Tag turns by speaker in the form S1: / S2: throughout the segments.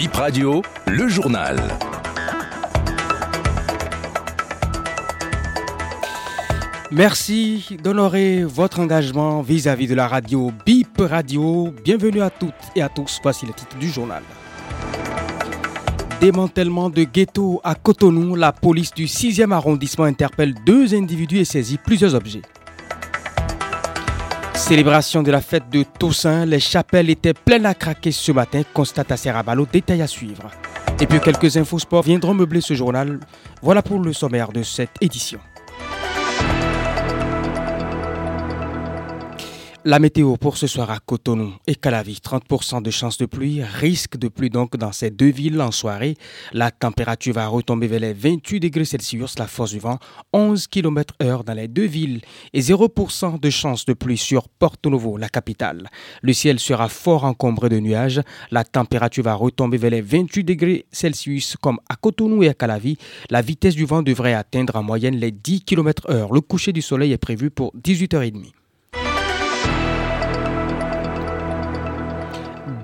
S1: Bip Radio, le journal.
S2: Merci d'honorer votre engagement vis-à-vis de la radio BIP Radio. Bienvenue à toutes et à tous. Voici le titre du journal. Démantèlement de ghetto à Cotonou, la police du 6e arrondissement interpelle deux individus et saisit plusieurs objets. Célébration de la fête de Toussaint, les chapelles étaient pleines à craquer ce matin, constate à détail à suivre. Et puis quelques infos sport viendront meubler ce journal. Voilà pour le sommaire de cette édition. La météo pour ce soir à Cotonou et Calavi, 30% de chance de pluie, risque de pluie donc dans ces deux villes en soirée. La température va retomber vers les 28 degrés Celsius, la force du vent 11 km heure dans les deux villes et 0% de chance de pluie sur Porto Novo, la capitale. Le ciel sera fort encombré de nuages. La température va retomber vers les 28 degrés Celsius comme à Cotonou et à Calavi. La vitesse du vent devrait atteindre en moyenne les 10 km heure. Le coucher du soleil est prévu pour 18h30.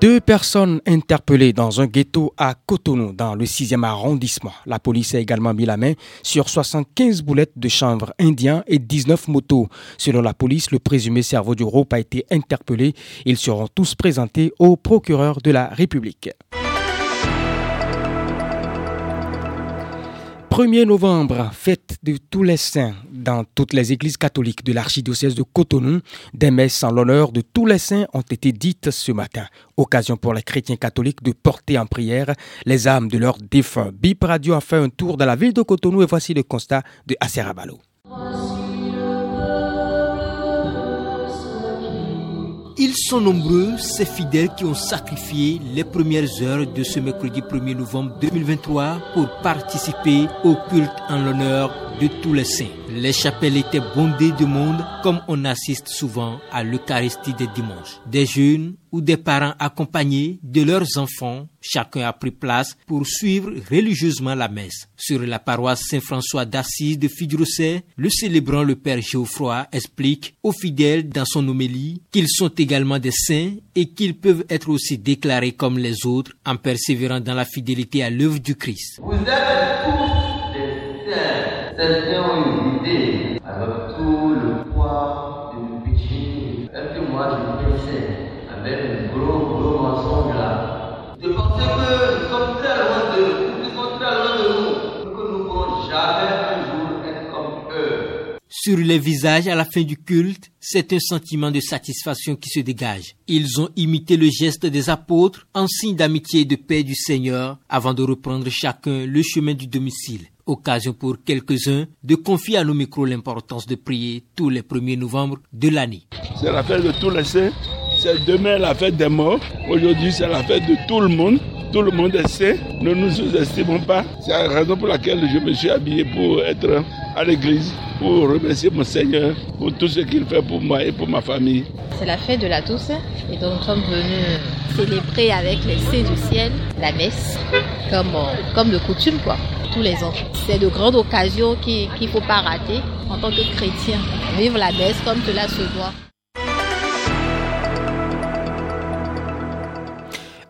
S2: Deux personnes interpellées dans un ghetto à Cotonou, dans le 6e arrondissement. La police a également mis la main sur 75 boulettes de chanvre indien et 19 motos. Selon la police, le présumé cerveau du groupe a été interpellé. Ils seront tous présentés au procureur de la République. 1er novembre, fête de tous les saints dans toutes les églises catholiques de l'archidiocèse de Cotonou. Des messes en l'honneur de tous les saints ont été dites ce matin. Occasion pour les chrétiens catholiques de porter en prière les âmes de leurs défunts. Bip Radio a fait un tour dans la ville de Cotonou et voici le constat de Aserabalo.
S3: Ils sont nombreux, ces fidèles qui ont sacrifié les premières heures de ce mercredi 1er novembre 2023 pour participer au culte en l'honneur de tous les saints. Les chapelles étaient bondées de monde comme on assiste souvent à l'Eucharistie des dimanches. Des jeunes ou des parents accompagnés de leurs enfants, chacun a pris place pour suivre religieusement la messe. Sur la paroisse Saint-François d'Assise de Fidrosset, le célébrant le Père Geoffroy explique aux fidèles dans son homélie qu'ils sont également des saints et qu'ils peuvent être aussi déclarés comme les autres en persévérant dans la fidélité à l'œuvre du Christ.
S4: Une idée avec tout le poids de mon péché. Est-ce que moi je saint avec un gros, gros mensonge là De penser que nous sommes très loin de nous, nous sommes très loin de nous, que nous ne pourrons jamais un jour être comme eux.
S3: Sur les visages à la fin du culte, c'est un sentiment de satisfaction qui se dégage. Ils ont imité le geste des apôtres en signe d'amitié et de paix du Seigneur avant de reprendre chacun le chemin du domicile. Occasion pour quelques-uns de confier à nos micros l'importance de prier tous les 1er novembre de l'année.
S5: C'est la fête de tous les saints. C'est demain la fête des morts. Aujourd'hui, c'est la fête de tout le monde. Tout le monde est saint. Ne nous sous-estimons pas. C'est la raison pour laquelle je me suis habillé pour être à l'église, pour remercier mon Seigneur pour tout ce qu'il fait pour moi et pour ma famille.
S6: C'est la fête de la Toussaint et donc nous sommes venus célébrer avec les saints du ciel la messe comme, comme de coutume tous les ans. C'est de grandes occasions qu'il ne faut pas rater en tant que chrétien. Vivre la messe comme cela se doit.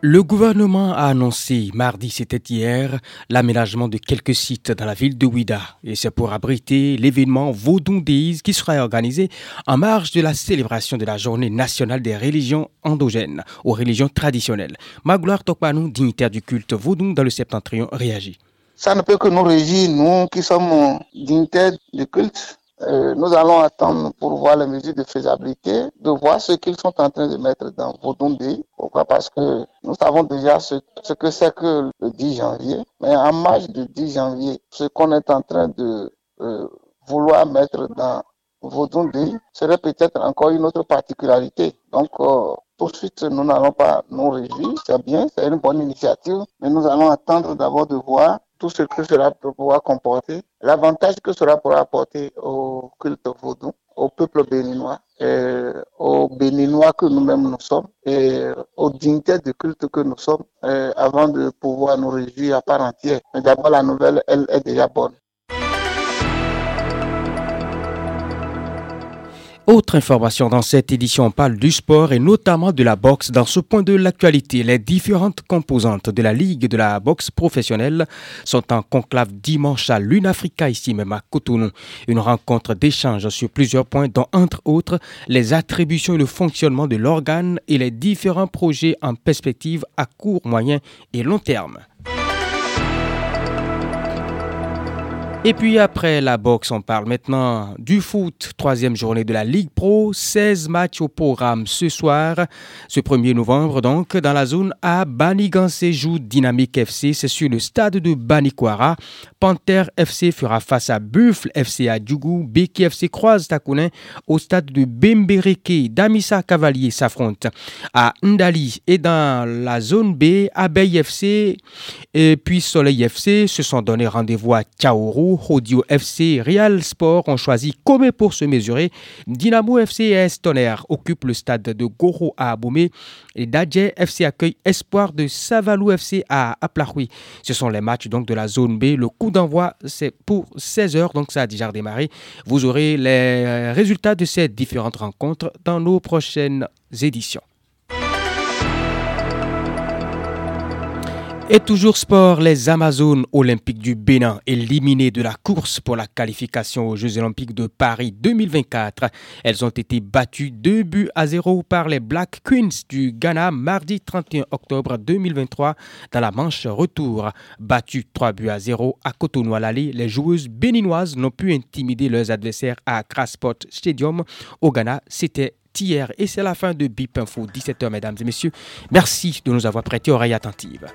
S2: Le gouvernement a annoncé mardi, c'était hier, l'aménagement de quelques sites dans la ville de Ouida. Et c'est pour abriter l'événement Vaudou Days qui sera organisé en marge de la célébration de la journée nationale des religions endogènes aux religions traditionnelles. Magloire Tokpanou, dignitaire du culte Vaudou dans le septentrion, réagit.
S7: Ça ne peut que nous régir, nous qui sommes dignitaires du culte. Euh, nous allons attendre pour voir les mesures de faisabilité, de voir ce qu'ils sont en train de mettre dans Vaudondé. Pourquoi? Parce que nous savons déjà ce, que c'est que le 10 janvier. Mais en marge du 10 janvier, ce qu'on est en train de euh, vouloir mettre dans Vaudondé serait peut-être encore une autre particularité. Donc, euh, tout suite, nous n'allons pas nous réjouir. C'est bien, c'est une bonne initiative. Mais nous allons attendre d'abord de voir tout ce que cela pouvoir comporter, l'avantage que cela pourra apporter au culte vaudou, au peuple béninois, et aux béninois que nous-mêmes nous sommes, et aux dignités de culte que nous sommes, avant de pouvoir nous réjouir à part entière. Mais d'abord, la nouvelle, elle est déjà bonne.
S2: Autre information dans cette édition, on parle du sport et notamment de la boxe. Dans ce point de l'actualité, les différentes composantes de la Ligue de la boxe professionnelle sont en conclave dimanche à l'Unafrica, ici même à Cotonou. Une rencontre d'échange sur plusieurs points, dont entre autres les attributions et le fonctionnement de l'organe et les différents projets en perspective à court, moyen et long terme. Et puis après la boxe, on parle maintenant du foot. Troisième journée de la Ligue Pro. 16 matchs au programme ce soir. Ce 1er novembre, donc, dans la zone A, Banigansé joue Dynamique FC. C'est sur le stade de Banikwara. Panther FC fera face à Buffle FC à Djougou. Beki FC croise Takounin au stade de Bembereke. Damissa Cavalier s'affronte à Ndali. Et dans la zone B, Abeille FC et puis Soleil FC se sont donné rendez-vous à Tchaourou Audio FC, Real Sport ont choisi Comé pour se mesurer. Dynamo FC et Estonner occupent le stade de Goro à Aboumé. Et Dadje FC accueille Espoir de Savalou FC à Aplahoui. Ce sont les matchs donc de la zone B. Le coup d'envoi, c'est pour 16h, donc ça a déjà démarré. Vous aurez les résultats de ces différentes rencontres dans nos prochaines éditions. Et toujours sport, les Amazones olympiques du Bénin éliminées de la course pour la qualification aux Jeux olympiques de Paris 2024. Elles ont été battues 2 buts à 0 par les Black Queens du Ghana mardi 31 octobre 2023 dans la manche retour. Battues 3 buts à 0 à Cotonou à les joueuses béninoises n'ont pu intimider leurs adversaires à Crassport Stadium au Ghana. C'était hier et c'est la fin de Bip Info 17h mesdames et messieurs. Merci de nous avoir prêté oreille attentive.